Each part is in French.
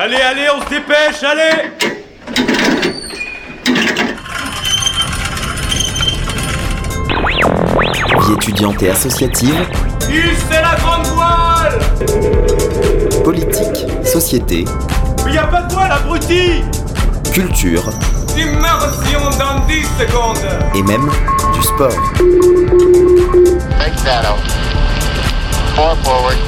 Allez, allez, on se dépêche, allez. Vie étudiante et associative, c'est la grande voile. Politique, société, Mais y a pas de voile, abruti. Culture. Immersion dans 10 secondes. Et même du sport. Big shadow. Four forward.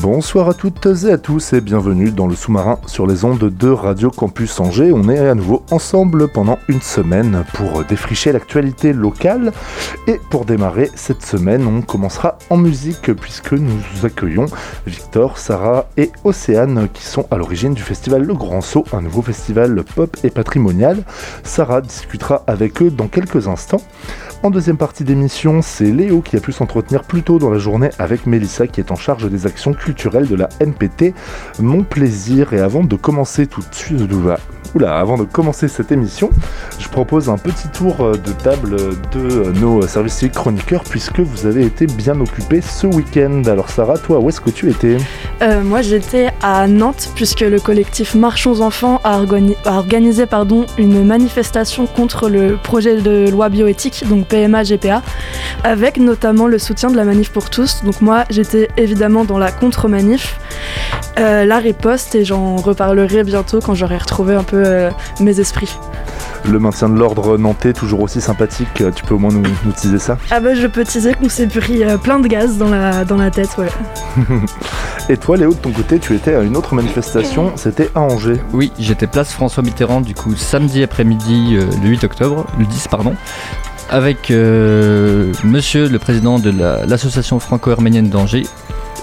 Bonsoir à toutes et à tous et bienvenue dans le sous-marin sur les ondes de Radio Campus Angers. On est à nouveau ensemble pendant une semaine pour défricher l'actualité locale. Et pour démarrer cette semaine, on commencera en musique puisque nous accueillons Victor, Sarah et Océane qui sont à l'origine du festival Le Grand Saut, un nouveau festival pop et patrimonial. Sarah discutera avec eux dans quelques instants. En deuxième partie d'émission, c'est Léo qui a pu s'entretenir plus tôt dans la journée avec Mélissa qui est en charge des actions culturelles de la NPT. Mon plaisir et avant de commencer tout de suite, oula, avant de commencer cette émission, je propose un petit tour euh, de table de nos services civiques chroniqueurs puisque vous avez été bien occupés ce week-end. Alors Sarah, toi, où est-ce que tu étais? Euh, moi j'étais à Nantes puisque le collectif Marchons Enfants a, organi- a organisé une manifestation contre le projet de loi bioéthique, PMA GPA, avec notamment le soutien de la Manif pour tous. Donc moi j'étais évidemment dans la contre-manif, euh, la riposte et j'en reparlerai bientôt quand j'aurai retrouvé un peu euh, mes esprits. Le maintien de l'ordre nantais, toujours aussi sympathique, tu peux au moins nous, nous teaser ça? Ah bah je peux teaser qu'on s'est pris euh, plein de gaz dans la, dans la tête, ouais. Et toi Léo, de ton côté, tu étais à une autre manifestation, c'était à Angers. Oui, j'étais place François Mitterrand du coup samedi après-midi euh, le 8 octobre, le 10 pardon, avec euh, monsieur le président de la- l'association franco-arménienne d'Angers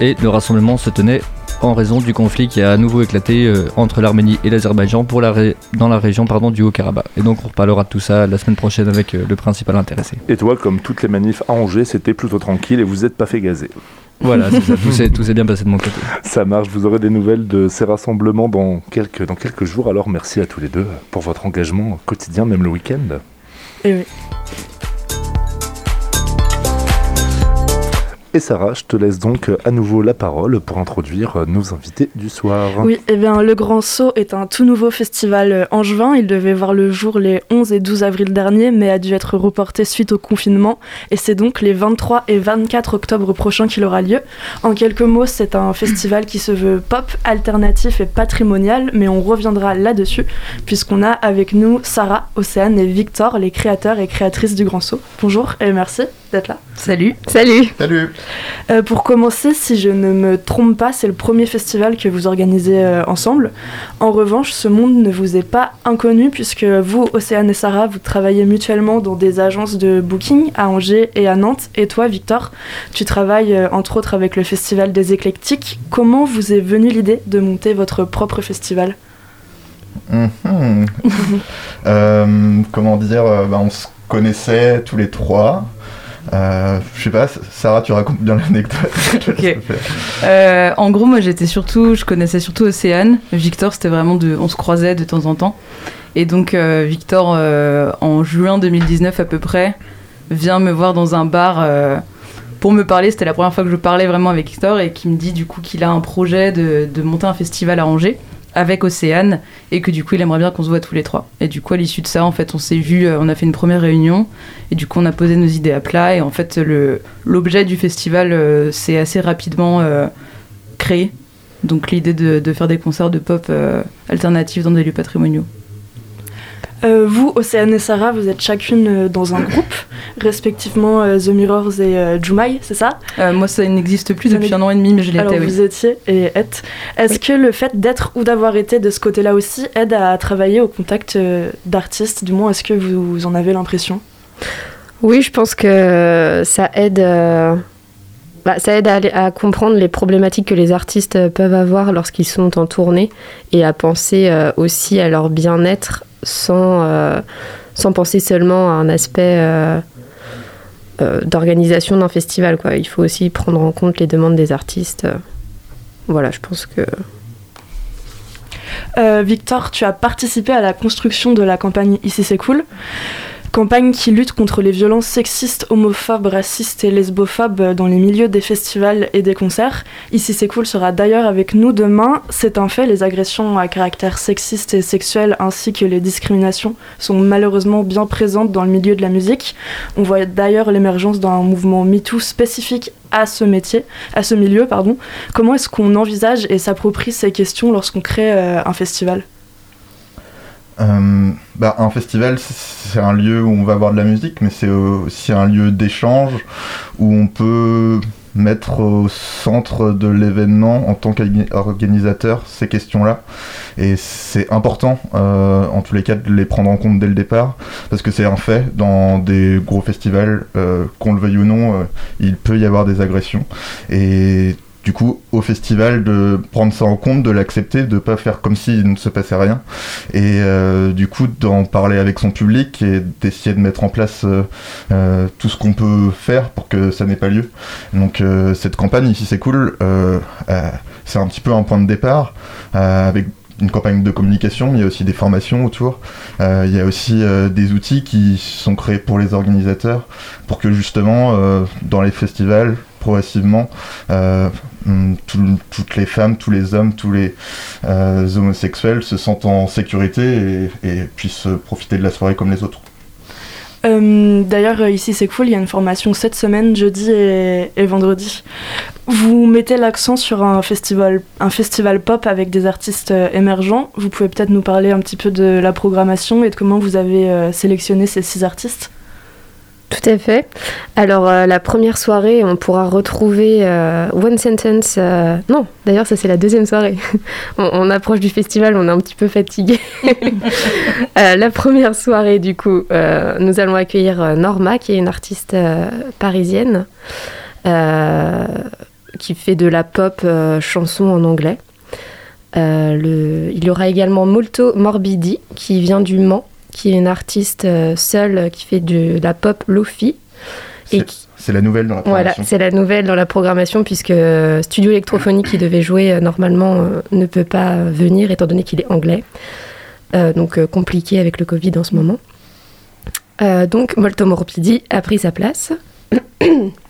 et le rassemblement se tenait en raison du conflit qui a à nouveau éclaté euh, entre l'Arménie et l'Azerbaïdjan la dans la région pardon, du Haut-Karabakh. Et donc on reparlera de tout ça la semaine prochaine avec euh, le principal intéressé. Et toi, comme toutes les manifs à Angers, c'était plutôt tranquille et vous n'êtes pas fait gazer. Voilà, c'est ça, tout s'est tout s'est bien passé de mon côté. Ça marche, vous aurez des nouvelles de ces rassemblements dans quelques, dans quelques jours. Alors merci à tous les deux pour votre engagement quotidien, même le week-end. Et oui. Et Sarah, je te laisse donc à nouveau la parole pour introduire nos invités du soir. Oui, eh bien, Le Grand Saut est un tout nouveau festival euh, angevin. Il devait voir le jour les 11 et 12 avril dernier, mais a dû être reporté suite au confinement. Et c'est donc les 23 et 24 octobre prochains qu'il aura lieu. En quelques mots, c'est un festival qui se veut pop, alternatif et patrimonial, mais on reviendra là-dessus, puisqu'on a avec nous Sarah, Océane et Victor, les créateurs et créatrices du Grand Saut. Bonjour et merci d'être là. Salut. Salut. Salut. Euh, pour commencer, si je ne me trompe pas, c'est le premier festival que vous organisez euh, ensemble. En revanche, ce monde ne vous est pas inconnu puisque vous, Océane et Sarah, vous travaillez mutuellement dans des agences de booking à Angers et à Nantes. Et toi, Victor, tu travailles euh, entre autres avec le Festival des Éclectiques. Comment vous est venue l'idée de monter votre propre festival? Mhm. Euh, comment dire, bah, on se connaissait tous les trois. Euh, je sais pas, Sarah, tu racontes bien l'anecdote. Euh, en gros, moi, j'étais surtout, je connaissais surtout Océane. Victor, c'était vraiment de, on se croisait de temps en temps. Et donc, euh, Victor, en juin 2019 à peu près, vient me voir dans un bar pour me parler. C'était la première fois que je parlais vraiment avec Victor et qui me dit du coup qu'il a un projet de, de monter un festival à Angers avec Océane et que du coup il aimerait bien qu'on se voit tous les trois. Et du coup à l'issue de ça en fait on s'est vu, euh, on a fait une première réunion et du coup on a posé nos idées à plat et en fait l'objet du festival euh, s'est assez rapidement euh, créé. Donc l'idée de, de faire des concerts de pop euh, alternatifs dans des lieux patrimoniaux. Euh, vous, Océane et Sarah, vous êtes chacune euh, dans un groupe, respectivement euh, The Mirrors et euh, Jumai, c'est ça? Euh, moi ça n'existe plus Ça depuis un an et demi mais je Alors l'étais oui. vous étiez et êtes. Est-ce que le fait d'être ou d'avoir été de ce côté-là aussi aide à travailler au contact euh, d'artistes? Du moins, est-ce que vous en avez l'impression? Oui, je pense que ça aide, euh, bah, ça aide à, comprendre les problématiques que les artistes peuvent avoir lorsqu'ils sont en tournée et à penser euh, aussi à leur bien-être sans, euh, sans penser seulement à un aspect euh, euh, d'organisation d'un festival. Quoi. Il faut aussi prendre en compte les demandes des artistes. Voilà, je pense que Victor, tu as participé à la construction de la campagne Ici c'est cool campagne qui lutte contre les violences sexistes, homophobes, racistes et lesbophobes dans les milieux des festivals et des concerts. Ici c'est cool sera d'ailleurs avec nous demain. C'est un fait, les agressions à caractère sexiste et sexuel ainsi que les discriminations sont malheureusement bien présentes dans le milieu de la musique. On voit d'ailleurs l'émergence d'un mouvement MeToo spécifique à ce métier, à ce milieu, pardon. Comment est-ce qu'on envisage et s'approprie ces questions lorsqu'on crée euh, un festival? Euh, bah, un festival, c'est un lieu où on va voir de la musique, mais c'est aussi un lieu d'échange où on peut mettre au centre de l'événement en tant qu'organisateur ces questions-là. Et c'est important, euh, en tous les cas, de les prendre en compte dès le départ, parce que c'est un fait, dans des gros festivals, euh, qu'on le veuille ou non, euh, il peut y avoir des agressions. Et du coup au festival de prendre ça en compte, de l'accepter, de pas faire comme s'il ne se passait rien, et euh, du coup d'en parler avec son public et d'essayer de mettre en place euh, euh, tout ce qu'on peut faire pour que ça n'ait pas lieu. Donc cette campagne ici c'est cool, c'est un petit peu un point de départ avec une campagne de communication, mais il y a aussi des formations autour. il y a aussi des outils qui sont créés pour les organisateurs pour que justement dans les festivals, progressivement, euh, hum, toutes les femmes, tous les hommes, tous les euh, homosexuels se sentent en sécurité et, puissent profiter de la soirée comme les autres. Euh, d'ailleurs, ici c'est cool, il y a une formation cette semaine, jeudi et, vendredi. Vous mettez l'accent sur un festival, un festival pop avec des artistes émergents. Vous pouvez peut-être nous parler un petit peu de la programmation et de comment vous avez sélectionné ces six artistes tout à fait. Alors, euh, la première soirée, on pourra retrouver euh, One Sentence. Euh, non, d'ailleurs, ça, c'est la deuxième soirée. on, approche du festival, on est un petit peu fatigué. la première soirée, du coup, nous allons accueillir Norma, qui est une artiste parisienne qui fait de la pop chanson en anglais. Le... Il y aura également Molto Morbidi, qui vient du Mans qui est une artiste euh, seule qui fait de, la pop lofi. C'est la nouvelle dans la programmation. Voilà, c'est la nouvelle dans la programmation puisque euh, Studio Électrophonique qui devait jouer euh, normalement ne peut pas venir étant donné qu'il est anglais. donc compliqué avec le Covid en ce moment. donc Molto Morbidi a pris sa place.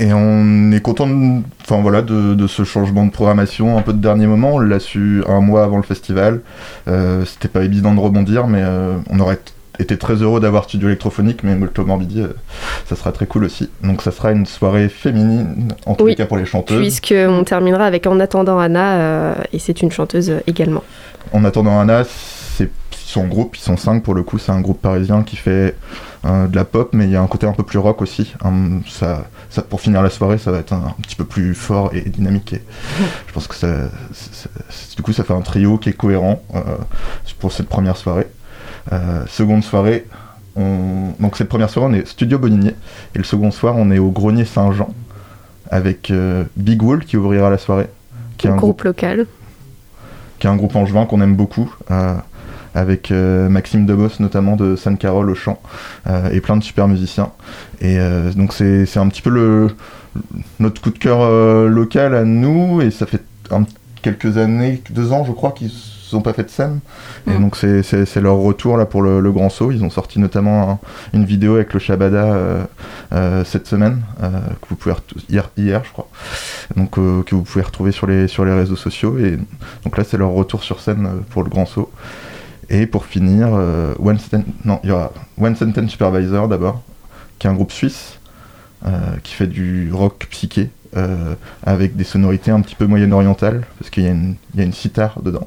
Et on est content de, enfin, voilà, de, ce changement de programmation un peu de dernier moment. On l'a su un mois avant le festival. Euh, C'était pas évident de rebondir, mais euh, on aurait été très heureux d'avoir Studio électrophonique, mais Molto Morbidi, euh, ça sera très cool aussi. Donc ça sera une soirée féminine, en tout cas pour les chanteuses. Puisqu'on terminera avec En attendant Anna, et c'est une chanteuse également. En attendant Anna, c'est son groupe, ils sont cinq pour le coup, c'est un groupe parisien qui fait de la pop, mais il y a un côté un peu plus rock aussi. ça, pour finir la soirée, ça va être un, petit peu plus fort et dynamique. Et je pense que ça, du coup, ça fait un trio qui est cohérent euh, pour cette première soirée. Euh, seconde soirée, donc cette première soirée, on est Studio Boninier, et le second soir, on est au Grenier Saint-Jean avec euh, Big Wool qui ouvrira la soirée. Qui est un groupe, local. Qui est un groupe angevin qu'on aime beaucoup avec euh, Maxime Debos notamment de San Carole au chant euh, et plein de super musiciens. Et euh, donc c'est un petit peu le, notre coup de cœur local à nous et ça fait quelques années, deux ans je crois qu'ils n'ont pas fait de scène. Et mm. donc c'est leur retour là pour le, Grand Saut. Ils ont sorti notamment une vidéo avec le Shabada cette semaine, que vous pouvez hier, hier je crois, donc que vous pouvez retrouver sur les, sur les réseaux sociaux. Et donc là c'est leur retour sur scène pour le Grand Saut. Et pour finir, euh, One, non, il y aura One Sentence Supervisor d'abord, qui est un groupe suisse euh, qui fait du rock psyché euh, avec des sonorités un petit peu moyen-orientales, parce qu'il y, a une, y a une sitar dedans.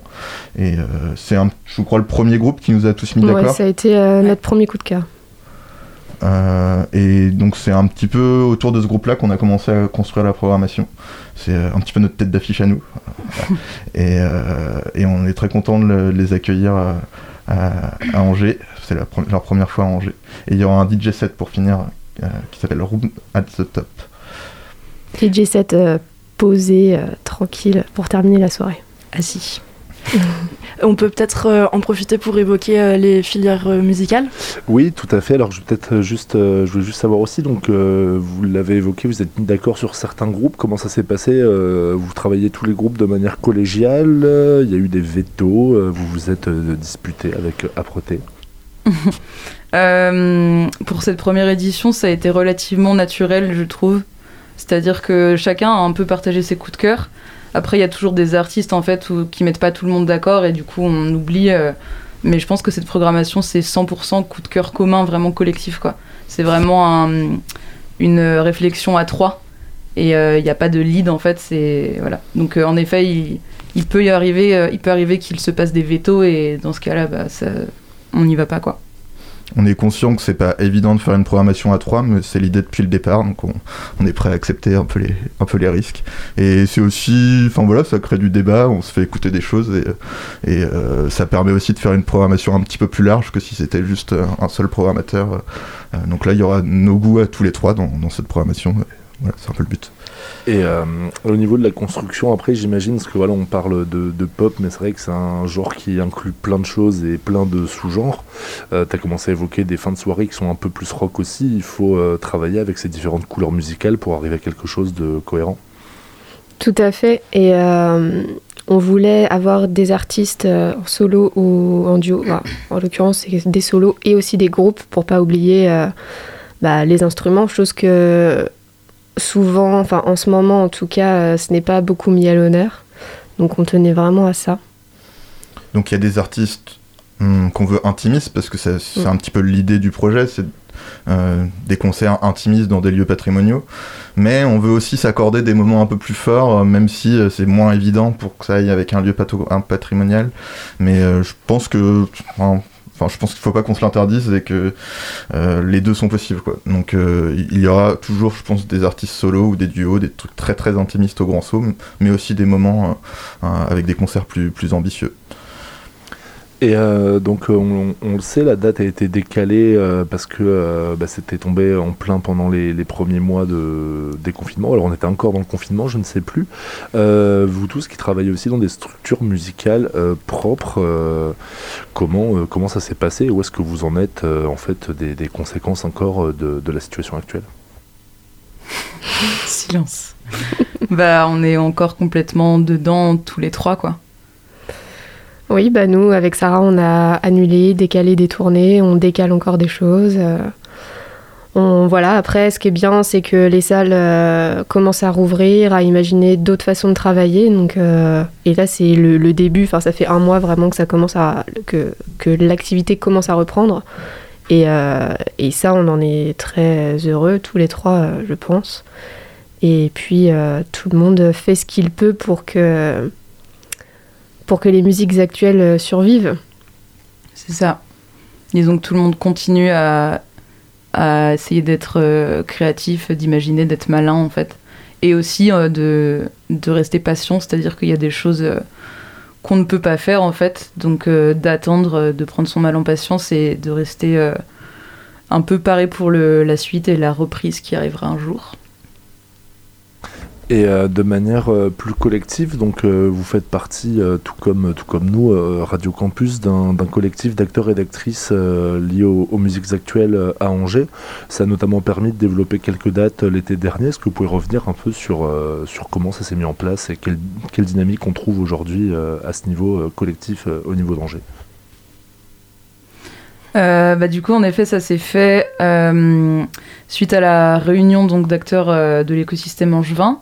Et c'est, je crois, le premier groupe qui nous a tous mis d'accord. ça a été notre premier coup de cœur. Et donc c'est un petit peu autour de ce groupe-là qu'on a commencé à construire la programmation. C'est un petit peu notre tête d'affiche à nous. et, et, on est très content de les accueillir à, Angers. C'est leur première fois à Angers. Et il y aura un DJ set pour finir euh, qui s'appelle Room at the Top. DJ set euh, posé, euh, tranquille, pour terminer la soirée. Assis. On peut peut-être euh, en profiter pour évoquer euh, les filières euh, musicales? Oui, tout à fait. Alors, je vais peut-être juste, je voulais juste savoir aussi. Donc, vous l'avez évoqué, vous êtes mis d'accord sur certains groupes. Comment ça s'est passé Vous travaillez tous les groupes de manière collégiale. Il y a eu des vétos. vous vous êtes disputé avec Aproté. pour cette première édition, ça a été relativement naturel, je trouve. C'est-à-dire que chacun a un peu partagé ses coups de cœur. Après, il y a toujours des artistes en fait qui mettent pas tout le monde d'accord et du coup on oublie. Euh, mais je pense que cette programmation c'est 100% coup de cœur commun, vraiment collectif quoi. C'est vraiment une réflexion à trois et euh, il n'y a pas de lead en fait. C'est voilà. Donc euh, en effet, il, peut y arriver, il peut arriver qu'il se passe des vétos et dans ce cas-là, bah, on n'y va pas quoi on est conscient que c'est pas évident de faire une programmation à 3, mais c'est l'idée depuis le départ, donc on, est prêt à accepter un peu les, risques. Et c'est aussi, enfin voilà, ça crée du débat, on se fait écouter des choses et, et euh, ça permet aussi de faire une programmation un petit peu plus large que si c'était juste un seul programmateur. Euh, donc là, il y aura nos goûts à tous les trois dans, dans cette programmation. Voilà, c'est un peu le but. Et euh, au niveau de la construction, après, j'imagine, parce que voilà, on parle de, pop, mais c'est vrai que c'est un genre qui inclut plein de choses et plein de sous-genres. Euh, tu as commencé à évoquer des fins de soirée qui sont un peu plus rock aussi. Il faut euh, travailler avec ces différentes couleurs musicales pour arriver à quelque chose de cohérent. Tout à fait. Et on voulait avoir des artistes en solo ou en duo. en l'occurrence, des solos et aussi des groupes pour pas oublier bah, les instruments, chose que souvent, enfin en ce moment en tout cas, euh, ce n'est pas beaucoup mis à l'honneur. Donc on tenait vraiment à ça. Donc il y a des artistes hum, qu'on veut intimistes, parce que c'est mm. un petit peu l'idée du projet, c'est euh, des concerts intimistes dans des lieux patrimoniaux. Mais on veut aussi s'accorder des moments un peu plus forts, euh, même si c'est moins évident pour que ça aille avec un lieu patrimonial. Mais je pense que je pense qu'il ne faut pas qu'on se l'interdise et que euh, les deux sont possibles. Donc, euh, il y aura toujours, je pense, des artistes solo ou des duos, des trucs très intimistes au grand saut, mais aussi des moments euh, avec des concerts plus ambitieux. Et euh, donc euh, on, le sait, la date a été décalée euh, parce que bah, c'était tombé en plein pendant les, premiers mois de déconfinement. Alors on était encore dans le confinement, je ne sais plus. vous tous qui travaillez aussi dans des structures musicales propres, comment, comment ça s'est passé? Où est-ce que vous en êtes en fait des, conséquences encore de, de la situation actuelle? Silence. bah on est encore complètement dedans tous les trois quoi. Oui, bah nous, avec Sarah, on a annulé, décalé des tournées, on décale encore des choses. Euh, on, voilà, après, ce qui est bien, c'est que les salles euh, commencent à rouvrir, à imaginer d'autres façons de travailler. Donc, euh, et là, c'est le, début. Enfin, ça fait un mois vraiment que que, que l'activité commence à reprendre. Et, et, ça, on en est très heureux tous les trois, je pense. Et puis, tout le monde fait ce qu'il peut pour que pour que les musiques actuelles euh, survivent. C'est ça. Disons que tout le monde continue à, essayer d'être euh, créatif, d'imaginer, d'être malin en fait. Et aussi euh, de, de, rester patient, c'est-à-dire qu'il y a des choses qu'on ne peut pas faire en fait. Donc d'attendre, de prendre son mal en patience et de rester un peu paré pour la suite et la reprise qui arrivera un jour et euh, de manière euh, plus collective. Donc euh, vous faites partie, tout, comme, tout comme nous, Radio Campus, d'un collectif d'acteurs et d'actrices liés aux, musiques actuelles à Angers. Ça a notamment permis de développer quelques dates l'été dernier. Est-ce que vous pouvez revenir un peu sur, sur comment ça s'est mis en place et quelle, dynamique on trouve aujourd'hui à ce niveau collectif au niveau d'Angers? Bah, du coup, en effet, ça s'est fait suite à la réunion donc d'acteurs de l'écosystème angevin.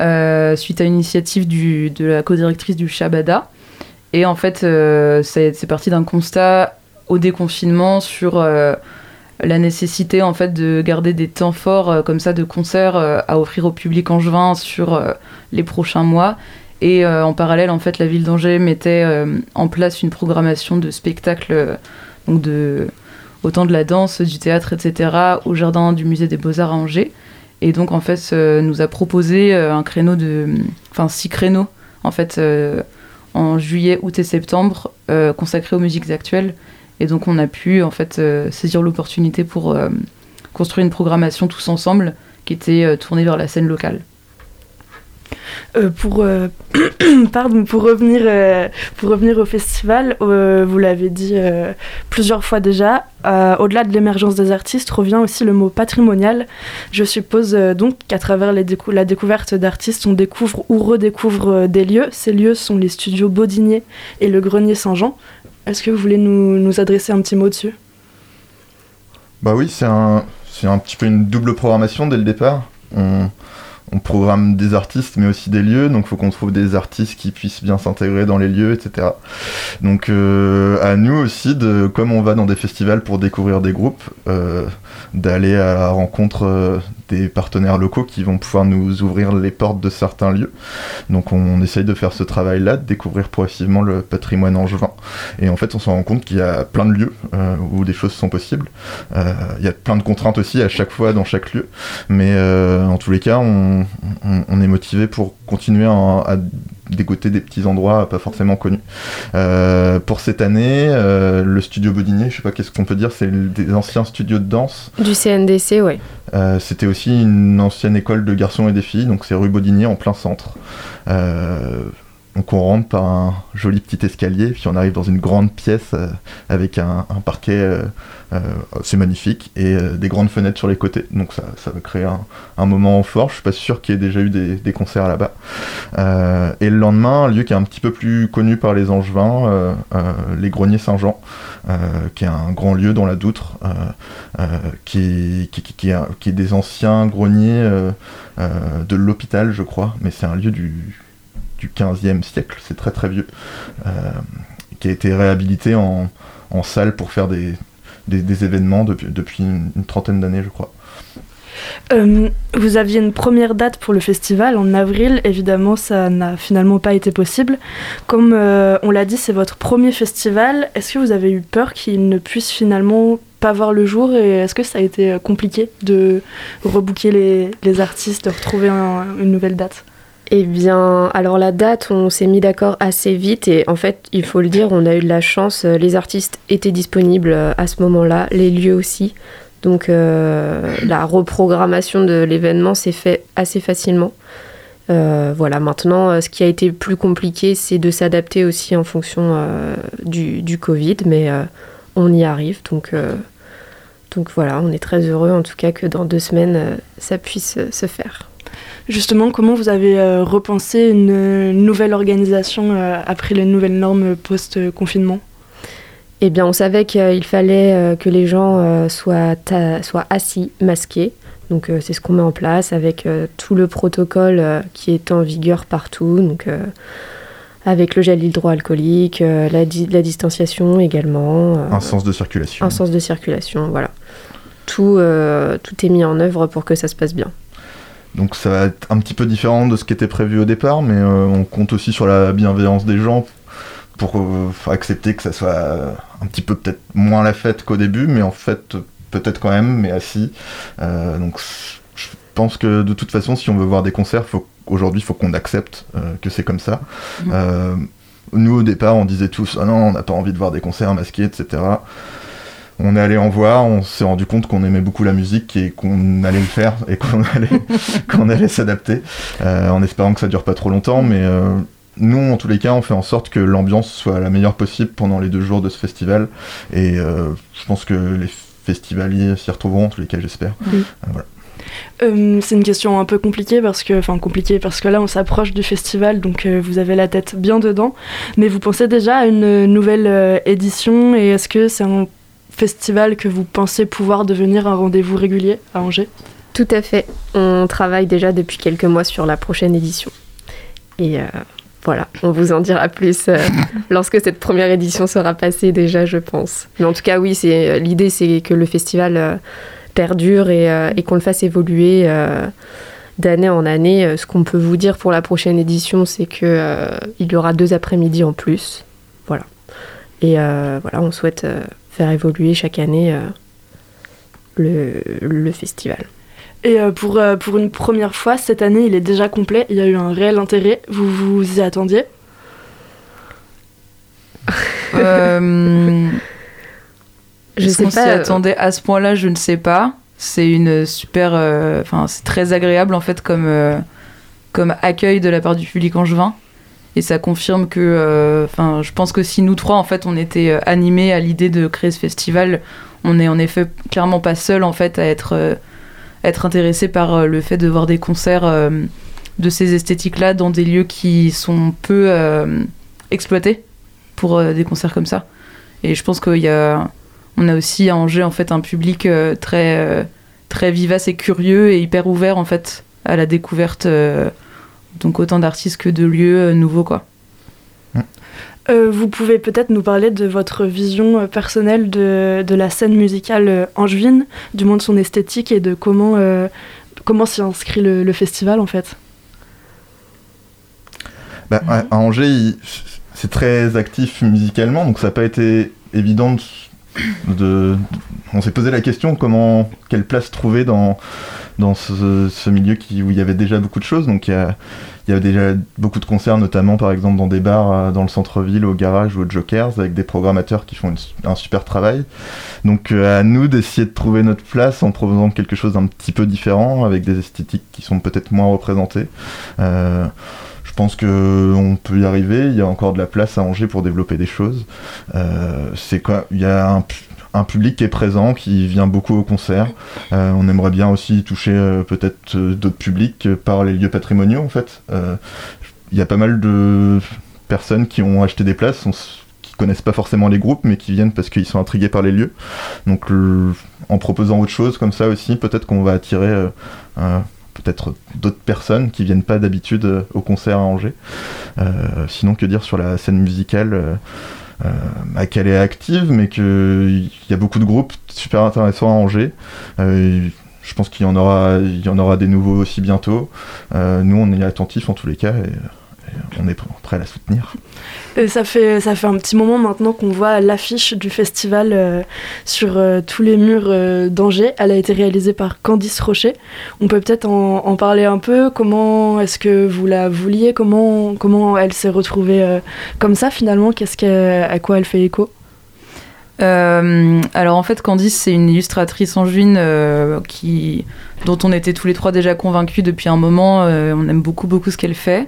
Euh, suite à une initiative de la co-directrice du Shabada. Et en fait, euh, c'est parti d'un constat au déconfinement sur euh, la nécessité en fait de garder des temps forts comme ça de concerts à offrir au public angevin sur les prochains mois. Et en parallèle, en fait, la ville d'Angers mettait en place une programmation de spectacles, donc de autant de la danse, du théâtre, etc., au jardin du musée des Beaux-Arts à Angers. Et donc, en fait, nous a proposé euh, un créneau de. Enfin, six créneaux, en fait, euh, en juillet, août et septembre, euh, consacrés aux musiques actuelles. Et donc, on a pu, en fait, saisir l'opportunité pour construire une programmation tous ensemble qui était tournée vers la scène locale. Euh, pour, euh, pardon, pour, revenir, euh, pour revenir au festival, vous l'avez dit plusieurs fois déjà, au-delà de l'émergence des artistes revient aussi le mot patrimonial. Je suppose donc qu'à travers la découverte d'artistes, on découvre ou redécouvre des lieux. Ces lieux sont les studios Baudinier et le Grenier Saint-Jean. Est-ce que vous voulez nous, adresser un petit mot dessus? Bah oui, c'est un, un petit peu une double programmation dès le départ. On programme des artistes, mais aussi des lieux, donc faut qu'on trouve des artistes qui puissent bien s'intégrer dans les lieux, etc. Donc euh, à nous aussi, de, comme on va dans des festivals pour découvrir des groupes, euh, d'aller à la rencontre euh, des partenaires locaux qui vont pouvoir nous ouvrir les portes de certains lieux. Donc on essaye de faire ce travail-là, de découvrir progressivement le patrimoine angevin. Et en fait, on se rend compte qu'il y a plein de lieux euh, où des choses sont possibles. Euh, Il y a plein de contraintes aussi à chaque fois dans chaque lieu. Mais euh, en tous les cas, on, est motivé pour continuer à, à dégoter des petits endroits pas forcément connus. Euh, pour cette année, euh, le studio Bodinier, je sais pas qu'est-ce qu'on peut dire, c'est des anciens studios de danse. Du CNDC, ouais. Euh, C'était aussi une ancienne école de garçons et des filles, donc c'est rue Bodinier en plein centre. Donc on rentre par un joli petit escalier, puis on arrive dans une grande pièce avec un, un parquet, c'est magnifique, et euh, des grandes fenêtres sur les côtés. Donc ça, ça va créer un, moment fort. Je suis pas sûr qu'il y ait déjà eu des, concerts là-bas. Euh, et le lendemain, un lieu qui est un petit peu plus connu par les Angevins, euh, euh, les Greniers Saint-Jean, euh, qui est un grand lieu dans la Doutre, euh, euh, qui, est, des anciens greniers euh, euh, de l'hôpital, je crois, mais c'est un lieu du, du 15e siècle, c'est très très vieux, euh, qui a été réhabilité en salle pour faire des, des, événements depuis, depuis une, trentaine d'années, je crois. Euh, vous aviez une première date pour le festival en avril, évidemment ça n'a finalement pas été possible. Comme euh, on l'a dit, c'est votre premier festival. Est-ce que vous avez eu peur qu'il ne puisse finalement pas voir le jour et est-ce que ça a été euh, compliqué de rebooker les, les artistes, de retrouver un- une nouvelle date? Eh bien, alors la date, on s'est mis d'accord assez vite et en fait, il faut le dire, on a eu de la chance. euh, Les artistes étaient disponibles euh, à ce moment-là, les lieux aussi. Donc euh, la reprogrammation de l'événement s'est fait assez facilement. Voilà, maintenant, ce qui a été plus compliqué, c'est de s'adapter aussi en fonction du, Covid, mais on y arrive. Donc, voilà, on est très heureux en tout cas que dans deux semaines, ça puisse se faire. Justement, comment vous avez euh, repensé une, une nouvelle organisation euh, après les nouvelles normes post-confinement? Eh bien, on savait qu'il fallait euh, que les gens soient, assis, masqués. Donc, euh, c'est ce qu'on met en place avec euh, tout le protocole euh, qui est en vigueur partout. Donc, euh, avec le gel hydroalcoolique, euh, la, di- la distanciation également. euh, Un sens de circulation. un sens de circulation, voilà. Tout, euh, tout est mis en œuvre pour que ça se passe bien. Donc ça va être un petit peu différent de ce qui était prévu au départ, mais euh, on compte aussi sur la bienveillance des gens pour euh, accepter que ça soit un petit peu peut-être moins la fête qu'au début, mais en fait peut-être quand même, mais assis. Euh, donc je pense que de toute façon, si on veut voir des concerts, faut aujourd'hui, il faut qu'on accepte euh, que c'est comme ça. Euh, nous au départ, on disait tous, ah non, on n'a pas envie de voir des concerts masqués, etc. On est allé en voir, on s'est rendu compte qu'on aimait beaucoup la musique et qu'on allait le faire et qu'on allait, qu'on allait s'adapter, euh, en espérant que ça dure pas trop longtemps. Mais euh, nous, en tous les cas, on fait en sorte que l'ambiance soit la meilleure possible pendant les deux jours de ce festival. Et euh, je pense que les festivaliers s'y retrouveront, en tous les cas, j'espère. Oui. Voilà. Euh, c'est une question un peu compliquée parce que, enfin compliquée parce que là on s'approche du festival donc euh, vous avez la tête bien dedans. Mais vous pensez déjà à une nouvelle euh, édition et est-ce que c'est un festival que vous pensez pouvoir devenir un rendez-vous régulier à Angers Tout à fait. On travaille déjà depuis quelques mois sur la prochaine édition. Et euh, voilà, on vous en dira plus euh, lorsque cette première édition sera passée déjà, je pense. Mais en tout cas, oui, c'est euh, l'idée, c'est que le festival euh, perdure et, et qu'on le fasse évoluer d'année en année. Ce qu'on peut vous dire pour la prochaine édition, c'est que il y aura deux après-midi en plus. Voilà. Et voilà, on souhaite faire évoluer chaque année euh, le, le festival. Et euh, pour, euh, pour une première fois, cette année, il est déjà complet. Il y a eu un réel intérêt. Vous vous y attendiez? Euh, Je Est-ce sais qu'on s'y pas, attendait à ce point-là? Je ne sais pas. C'est une super. euh, Enfin, c'est très agréable en fait comme, euh, comme accueil de la part du public angevin. Et ça confirme que, enfin, je pense que si nous trois, en fait, on était animés à l'idée de créer ce festival, on est en effet clairement pas seul, en fait, à être, être intéressé par le fait de voir des concerts de ces esthétiques-là dans des lieux qui sont peu exploités pour des concerts comme ça. Et je pense qu'il y a, on a aussi à Angers en fait un public euh, très euh, très vivace et curieux et hyper ouvert en fait à la découverte euh, donc autant d'artistes que de lieux nouveaux quoi. vous pouvez peut-être nous parler de votre vision personnelle de, de, la scène musicale angevine, du moins de son esthétique et de comment, comment s'y inscrit le, festival en fait? Bah, à Angers, c'est très actif musicalement, donc ça n'a pas été évident de, on s'est posé la question comment quelle place trouver dans dans ce, milieu qui, où il y avait déjà beaucoup de choses donc il y, a, il y avait déjà beaucoup de concerts notamment par exemple dans des bars euh, dans le centre-ville au garage ou au Jokers avec des programmateurs qui font un super travail donc euh, à nous d'essayer de trouver notre place en proposant quelque chose d'un petit peu différent avec des esthétiques qui sont peut-être moins représentées euh, je pense qu'on peut y arriver. Il y a encore de la place à Angers pour développer des choses. Euh, c'est quoi Il y a un, public qui est présent, qui vient beaucoup au concert. Euh, on aimerait bien aussi toucher euh, peut-être d'autres publics par les lieux patrimoniaux en fait. Il y a pas mal de personnes qui ont acheté des places, qui connaissent pas forcément les groupes, mais qui viennent parce qu'ils sont intrigués par les lieux. Donc en proposant autre chose comme ça aussi, peut-être qu'on va attirer peut-être d'autres personnes qui viennent pas d'habitude euh, au concert à Angers. Euh, sinon, que dire sur la scène musicale euh, qu'elle est active, mais qu'il y a beaucoup de groupes super intéressants à Angers. je pense qu'il y en aura, y en aura des nouveaux aussi bientôt. nous, on est attentifs en tous les cas et, on est prêt à la soutenir. ça, fait, ça fait un petit moment maintenant qu'on voit l'affiche du festival euh, sur euh, tous les murs euh, d'Angers. Elle a été réalisée par Candice Rocher. On peut peut-être en, parler un peu. Comment est-ce que vous la vouliez? Comment, comment elle s'est retrouvée comme ça finalement? Qu'est-ce À quoi elle fait écho? Alors en fait, Candice, c'est une illustratrice en juin qui, dont on était tous les trois déjà convaincus depuis un moment. on aime beaucoup beaucoup ce qu'elle fait.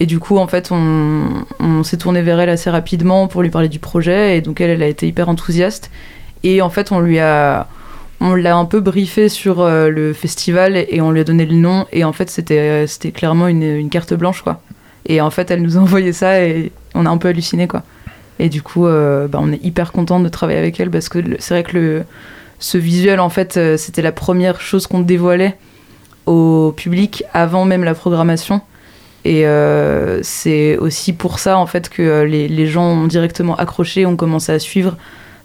Et du coup, en fait, on, s'est tourné vers elle assez rapidement pour lui parler du projet. Et donc, elle, elle a été hyper enthousiaste. Et en fait, on lui a. On l'a un peu briefé sur euh, le festival et on lui a donné le nom. Et en fait, c'était, c'était clairement une, carte blanche, quoi. Et en fait, elle nous a envoyé ça et on a un peu halluciné, quoi. Et du coup, euh, bah, on est hyper content de travailler avec elle parce que c'est vrai que le, ce visuel, en fait, euh, c'était la première chose qu'on dévoilait au public avant même la programmation. Et euh, c'est aussi pour ça en fait que euh, les, les, gens ont directement accroché, ont commencé à suivre,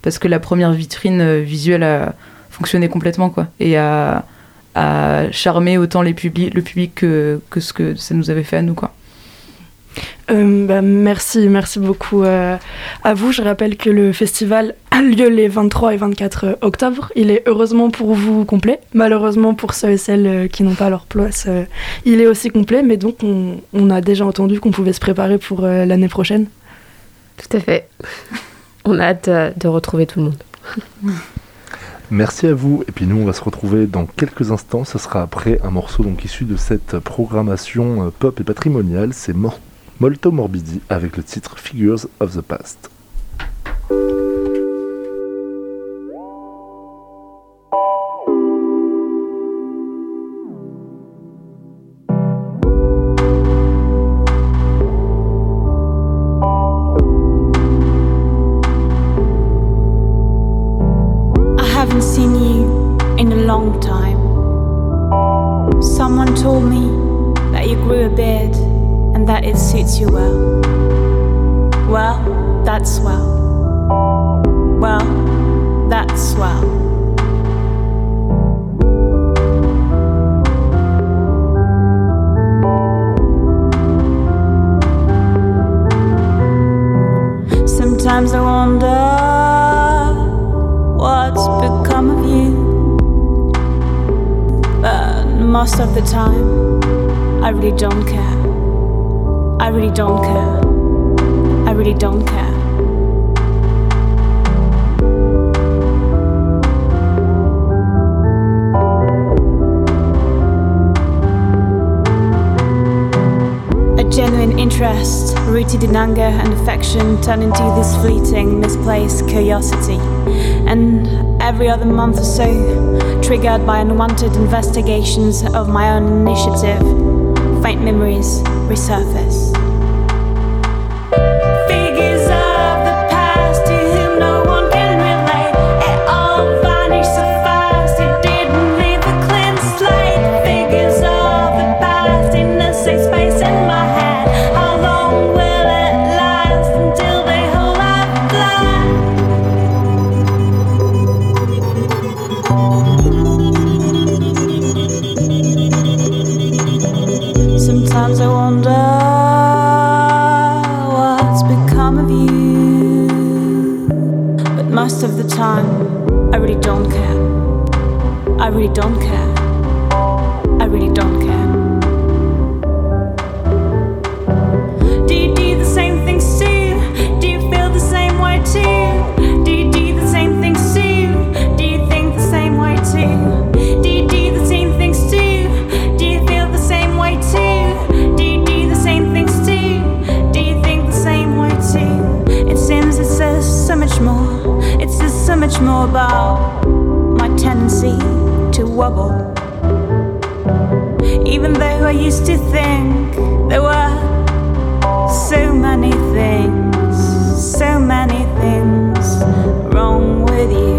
parce que la première vitrine euh, visuelle a fonctionné complètement quoi, et a, a charmé autant les publics, le public que, que ce que ça nous avait fait à nous quoi. Euh, bah, merci, merci beaucoup euh, à vous. Je rappelle que le festival a lieu les 23 et 24 octobre. Il est heureusement pour vous complet. Malheureusement pour ceux et celles euh, qui n'ont pas leur place, il est aussi complet. Mais donc on, a déjà entendu qu'on pouvait se préparer pour l'année prochaine. Tout à fait. On a hâte de retrouver tout le monde. Merci à vous. Et puis nous, on va se retrouver dans quelques instants. Ce sera après un morceau donc issu de cette programmation pop et patrimoniale. C'est Mort Molto Morbidi avec le titre Figures of the Past. Distressed, rooted in anger and affection, turn into this fleeting, misplaced curiosity. And every other month or so, triggered by unwanted investigations of my own initiative, faint memories resurface. Much more about my tendency to wobble. Even though I used to think there were so many things, so many things wrong with you.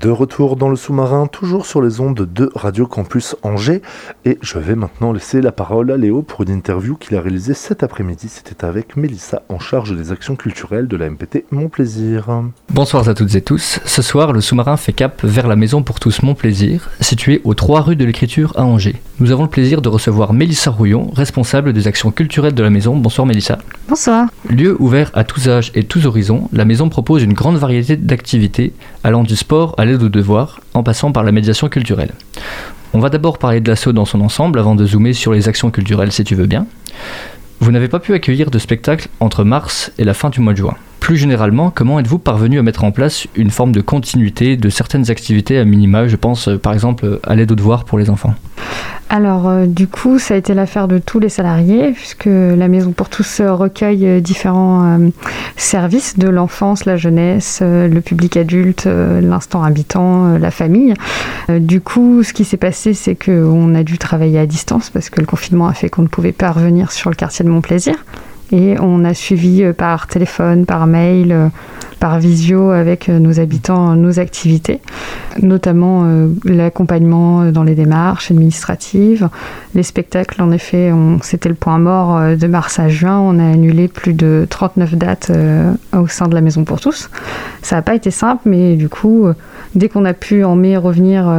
De retour dans le sous-marin, toujours sur les ondes de Radio Campus Angers. Et je vais maintenant laisser la parole à Léo pour une interview qu'il a réalisée cet après-midi. C'était avec Mélissa en charge des actions culturelles de la MPT Mon Plaisir. Bonsoir à toutes et tous. Ce soir, le sous-marin fait cap vers la maison pour tous Mon Plaisir, située aux 3 rue de l'Écriture à Angers. Nous avons le plaisir de recevoir Mélissa Rouillon, responsable des actions culturelles de la maison. Bonsoir Mélissa. Bonsoir. Lieu ouvert à tous âges et tous horizons, la maison propose une grande variété d'activités allant du sport à aux devoirs, en passant par la médiation culturelle. On va d'abord parler de l'assaut dans son ensemble avant de zoomer sur les actions culturelles si tu veux bien. Vous n'avez pas pu accueillir de spectacle entre mars et la fin du mois de juin. Plus généralement, comment êtes-vous parvenu à mettre en place une forme de continuité de certaines activités à minima Je pense euh, par exemple à l'aide aux devoirs pour les enfants. Alors, euh, du coup, ça a été l'affaire de tous les salariés, puisque la Maison pour tous euh, recueille différents services de l'enfance, la jeunesse, le public adulte, l'instant habitant, la famille. Du coup, ce qui s'est passé, c'est qu'on a dû travailler à distance, parce que le confinement a fait qu'on ne pouvait pas revenir sur le quartier de Montplaisir. Et on a suivi euh, par téléphone, par mail, euh, par visio avec euh, nos habitants nos activités, notamment l'accompagnement dans les démarches administratives, les spectacles. En effet, c'était le point mort de mars à juin. On a annulé plus de 39 dates au sein de la Maison pour tous. Ça n'a pas été simple, mais du coup, dès qu'on a pu en mai revenir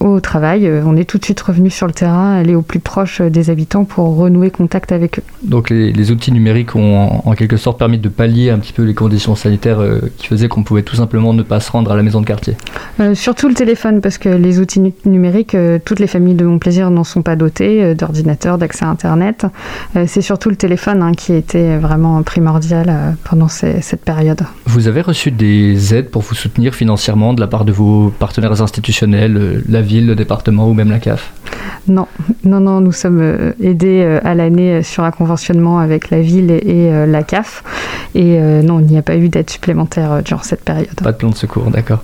au travail, on est tout de suite revenu sur le terrain, aller au plus proche des habitants pour renouer contact avec eux. Donc les outils numériques ont en, en quelque sorte permis de pallier un petit peu les conditions sanitaires euh, qui faisaient qu'on pouvait tout simplement ne pas se rendre à la maison de quartier. Euh, surtout le téléphone, parce que les outils nu- numériques, euh, toutes les familles de mon plaisir n'en sont pas dotées, euh, d'ordinateur, d'accès à Internet. Euh, c'est surtout le téléphone hein, qui était vraiment primordial pendant ces- cette période. Vous avez reçu des aides pour vous soutenir financièrement de la part de vos partenaires institutionnels, la ville, le département ou même la CAF Non, non, non, nous sommes aidés à l'année sur un conventionnement avec la ville et, euh, la CAF. Et euh, non, il n'y a pas eu d'aide supplémentaire euh, durant cette période. Pas de plan de secours, d'accord.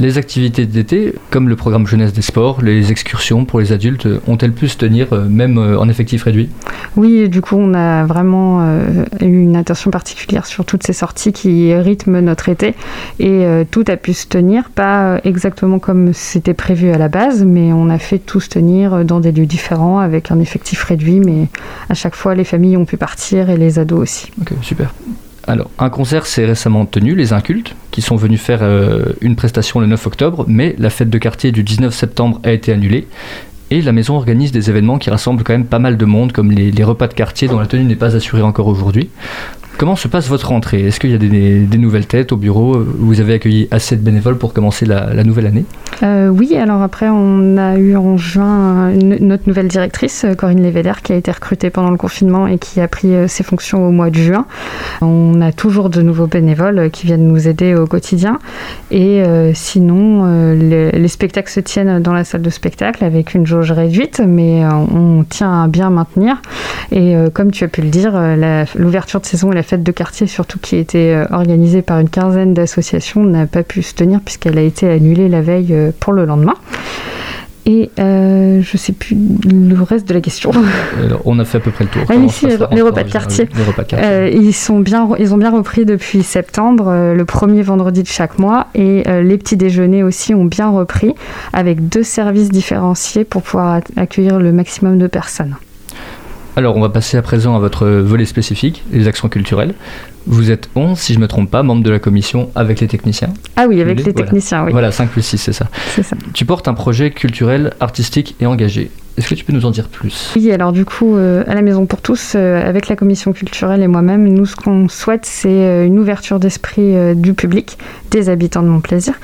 Les activités d'été, comme le programme jeunesse des sports, les excursions pour les adultes, euh, ont-elles pu se tenir euh, même euh, en effectif réduit? Oui, du coup, on a vraiment euh, eu une attention particulière sur toutes ces sorties qui rythment notre été. Et euh, tout a pu se tenir, pas exactement comme c'était prévu à la base, mais on a fait tout se tenir dans des lieux différents avec un effectif réduit. Mais à chaque fois, les familles ont pu partir et les ados aussi. Ok, super. Alors, un concert s'est récemment tenu, les Incultes, qui sont venus faire euh, une prestation le 9 octobre, mais la fête de quartier du 19 septembre a été annulée. Et la maison organise des événements qui rassemblent quand même pas mal de monde, comme les, les repas de quartier dont la tenue n'est pas assurée encore aujourd'hui. Comment se passe votre rentrée? Est-ce qu'il y a des, nouvelles têtes au bureau? Vous avez accueilli assez de bénévoles pour commencer la, nouvelle année? Euh, oui, alors après, on a eu en juin une- notre nouvelle directrice, euh, Corinne Léveder, qui a été recrutée pendant le confinement et qui a pris euh, ses fonctions au mois de juin. On a toujours de nouveaux bénévoles euh, qui viennent nous aider au quotidien. Et euh, sinon, euh, les, les spectacles se tiennent dans la salle de spectacle avec une jauge réduite, mais euh, on tient à bien maintenir. Et euh, comme tu as pu le dire, euh, l'ouverture de saison et la fête de quartier, surtout qui était euh, organisée par une quinzaine d'associations, n'a pas pu se tenir puisqu'elle a été annulée la veille euh, pour le lendemain. Et euh, je sais plus le reste de la question. Alors, On a fait à peu près le tour. Ah, ici, les- repas de quartier. Les repas de quartier. Euh, ils, sont bien, ils ont bien repris depuis septembre, euh, le premier vendredi de chaque mois, et les petits déjeuners aussi ont bien repris, avec deux services différenciés pour pouvoir ac- accueillir le maximum de personnes. Alors, on va passer à présent à votre volet spécifique, les actions culturelles. Vous êtes 11, si je ne me trompe pas, membres de la commission avec les techniciens. Ah oui, avec les Voilà. techniciens, oui. Voilà, 5 plus 6, c'est ça. C'est ça. Tu portes un projet culturel, artistique et engagé. Est-ce que tu peux nous en dire plus? Oui, alors du coup, euh, à la Maison pour tous, euh, avec la commission culturelle et moi-même, nous, ce qu'on souhaite, c'est euh, une ouverture d'esprit du public, des habitants de mon plaisir,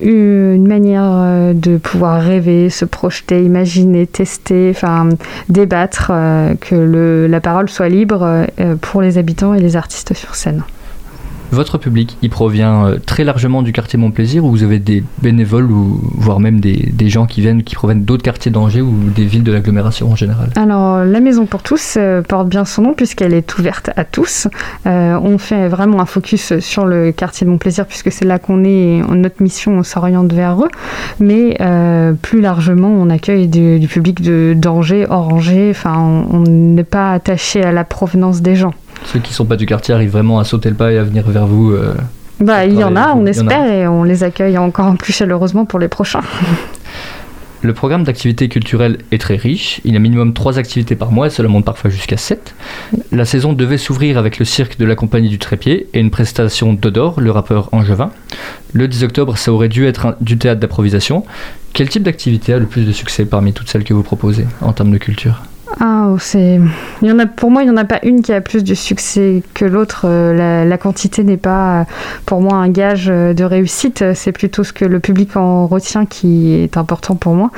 une manière de pouvoir rêver, se projeter, imaginer, tester, enfin débattre, que la parole soit libre pour les habitants et les artistes sur scène. Votre public, il provient euh, très largement du quartier Montplaisir ou vous avez des bénévoles ou voire même des, gens qui viennent, qui proviennent d'autres quartiers d'Angers ou des villes de l'agglomération en général? Alors, la Maison pour tous euh, porte bien son nom puisqu'elle est ouverte à tous. Euh, on fait vraiment un focus sur le quartier de Montplaisir puisque c'est là qu'on est notre mission s'oriente vers eux. Mais euh, plus largement, on accueille du, public d'Angers, hors Angers. Enfin, on n'est pas attaché à la provenance des gens. Ceux qui sont pas du quartier arrivent vraiment à sauter le pas et à venir vers vous. euh, Bah, il y en a, on a. espère, et on les accueille encore plus chaleureusement pour les prochains. Le programme d'activités culturelles est très riche. Il y a minimum 3 activités par mois et cela monte parfois jusqu'à 7. La saison devait s'ouvrir avec le cirque de la compagnie du Trépied et une prestation d'Odor, le rappeur angevin. Le 10 octobre, ça aurait dû être un- du théâtre d'improvisation. Quel type d'activité a le plus de succès parmi toutes celles que vous proposez en termes de culture? Ah, oh, c'est. Il y en a, pour moi, il n'y en a pas une qui a plus de succès que l'autre. Euh, La, la quantité n'est pas, euh, pour moi, un gage euh, de réussite. C'est plutôt ce que le public en retient qui est important pour moi.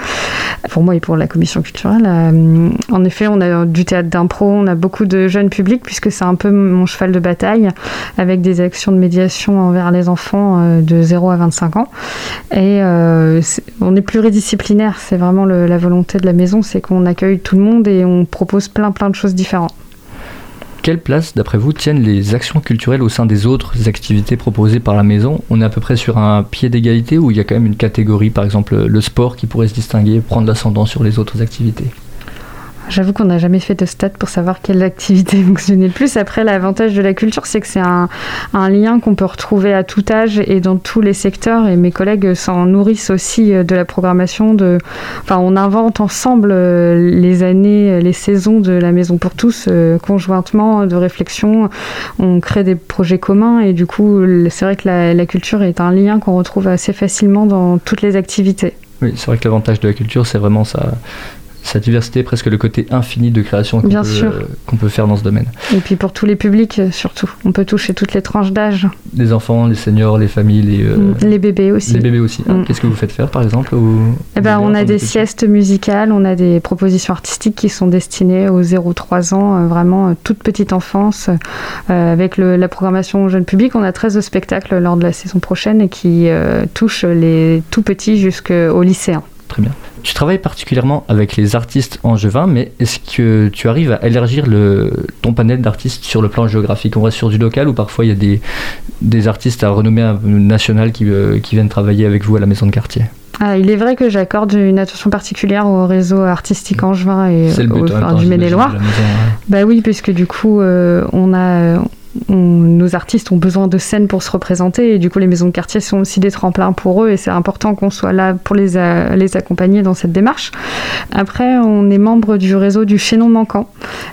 Pour moi et pour la commission culturelle. En effet, on a du théâtre d'impro, on a beaucoup de jeunes publics, puisque c'est un peu mon cheval de bataille, avec des actions de médiation envers les enfants de 0 à 25 ans. Et on est pluridisciplinaire. C'est vraiment le- la volonté de la maison, c'est qu'on accueille tout le monde et on propose plein plein de choses différentes. Quelle place, d'après vous, tiennent les actions culturelles au sein des autres activités proposées par la maison? On est à peu près sur un pied d'égalité ou il y a quand même une catégorie, par exemple le sport, qui pourrait se distinguer, prendre l'ascendant sur les autres activités? J'avoue qu'on n'a jamais fait de stats pour savoir quelle activité fonctionnait le plus. Après, l'avantage de la culture, c'est que c'est un, lien qu'on peut retrouver à tout âge et dans tous les secteurs. Et mes collègues s'en nourrissent aussi euh, de la programmation. Enfin, on invente ensemble euh, les années, euh, les saisons de la Maison pour tous, conjointement, de réflexion. On crée des projets communs et du coup, c'est vrai que la, culture est un lien qu'on retrouve assez facilement dans toutes les activités. Oui, c'est vrai que l'avantage de la culture, c'est vraiment sa, sa diversité, presque le côté infini de création qu'on peut, euh, qu'on peut faire dans ce domaine. Et puis pour tous les publics, euh, surtout. On peut toucher toutes les tranches d'âge. Les enfants, les seniors, les familles, les, euh, Mm, les bébés aussi. les bébés aussi. Mm. Qu'est-ce que vous faites faire, par exemple Eh ben, on a des siestes musicales, on a des propositions artistiques qui sont destinées aux 0-3 ans, euh, vraiment toute petite enfance. Euh, avec le- la programmation jeune public, on a 13 spectacles lors de la saison prochaine et qui touchent les tout petits jusqu'aux lycéens. Très bien. Tu travailles particulièrement avec les artistes angevins, mais est-ce que tu arrives à élargir le, ton panel d'artistes sur le plan géographique? On reste sur du local ou parfois il y a des, des artistes à renommée nationale qui, euh, qui viennent travailler avec vous à la maison de quartier? Ah, il est vrai que j'accorde une attention particulière au réseau artistique angevin et au, enfin, du Maine-et-Loire. ouais. Bah oui, puisque du coup, euh, on a, nos artistes ont besoin de scènes pour se représenter et du coup, les maisons de quartier sont aussi des tremplins pour eux et c'est important qu'on soit là pour les, a- les accompagner dans cette démarche. Après, on est membre du réseau du Chaînon Manquant,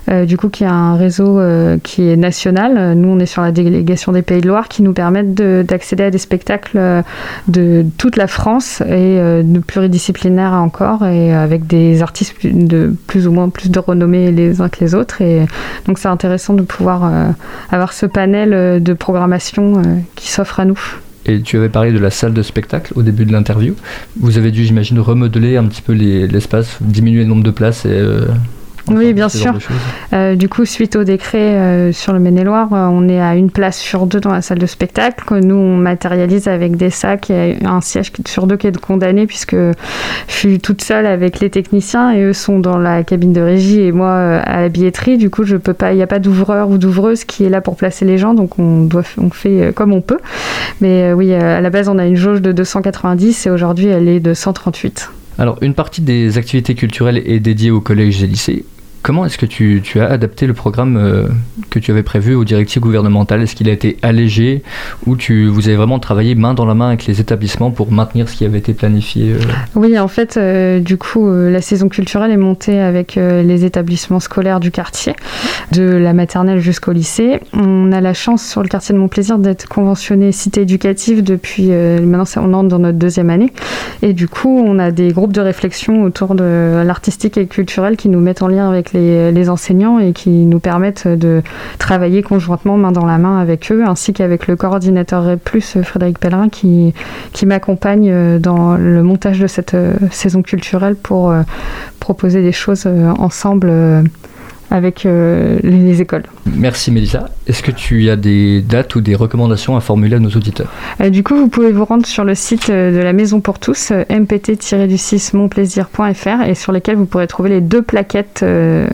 euh, du coup, qui est un réseau euh, qui est national. Nous, on est sur la délégation des Pays de Loire qui nous permettent de- d'accéder à des spectacles euh, de toute la France et euh, de pluridisciplinaires encore et avec des artistes de plus ou moins plus de renommée les uns que les autres et donc c'est intéressant de pouvoir euh, ce panel euh, de programmation euh, qui s'offre à nous. Et tu avais parlé de la salle de spectacle au début de l'interview. Vous avez dû, j'imagine, remodeler un petit peu les- l'espace, diminuer le nombre de places et. euh, Oui, bien sûr. Euh, du coup, suite au décret euh, sur le Maine-et-Loire, euh, on est à une place sur deux dans la salle de spectacle. Nous, on matérialise avec des sacs et un siège sur deux qui est condamné, puisque je suis toute seule avec les techniciens et eux sont dans la cabine de régie et moi à la billetterie. Du coup, je peux pas, il n'y a pas d'ouvreur ou d'ouvreuse qui est là pour placer les gens, donc on doit, on fait comme on peut. Mais oui, à la base, on a une jauge de 290 et aujourd'hui, elle est de 138. Alors, une partie des activités culturelles est dédiée au collège et lycée. Comment est-ce que tu, as adapté le programme euh, que tu avais prévu aux directives gouvernementales Est-ce qu'il a été allégé ou tu, vous avez vraiment travaillé main dans la main avec les établissements pour maintenir ce qui avait été planifié euh? Oui, en fait, euh, du coup, la saison culturelle est montée avec les établissements scolaires du quartier, de la maternelle jusqu'au lycée. On a la chance sur le quartier de Montplaisir d'être conventionné cité éducative depuis maintenant, on entre dans notre deuxième année. Et du coup, on a des groupes de réflexion autour de l'artistique et culturel qui nous mettent en lien avec les, enseignants et qui nous permettent de travailler conjointement main dans la main avec eux, ainsi qu'avec le coordinateur REP+, Frédéric Pellerin, qui, m'accompagne euh, dans le montage de cette euh, saison culturelle pour euh, proposer des choses euh, ensemble euh, avec euh, les, les écoles. Merci Mélissa. Est-ce que tu as des dates ou des recommandations à formuler à nos auditeurs? Euh, du coup, vous pouvez vous rendre sur le site euh, de la Maison pour tous, euh, mpt-du6 monplaisir.fr, et sur lesquels vous pourrez trouver les deux plaquettes, euh,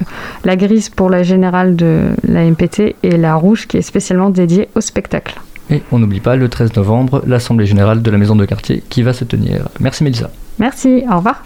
la grise pour la générale de la MPT et la rouge qui est spécialement dédiée au spectacle. Et on n'oublie pas le 13 novembre, l'Assemblée Générale de la Maison de Quartier qui va se tenir. Merci Mélissa. Merci, au revoir.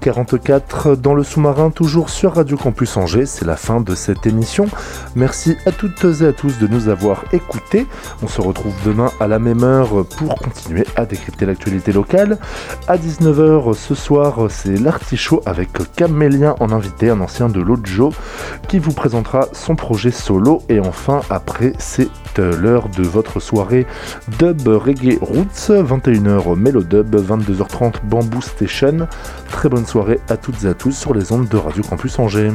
18h44 dans le sous-marin, toujours sur Radio Campus Angers. C'est la fin de cette émission. Merci à toutes et à tous de nous avoir écoutés. On se retrouve demain à la même heure pour continuer à décrypter l'actualité locale. À 19h ce soir, c'est l'artichaut avec Camélien en invité, un ancien de l'Ojo, qui vous présentera son projet solo. Et enfin, après, c'est l'heure de votre soirée dub reggae roots, 21h mélodub, 22h30 bamboo station. Très bonne soirée à toutes et à tous sur les ondes de Radio Campus Angers.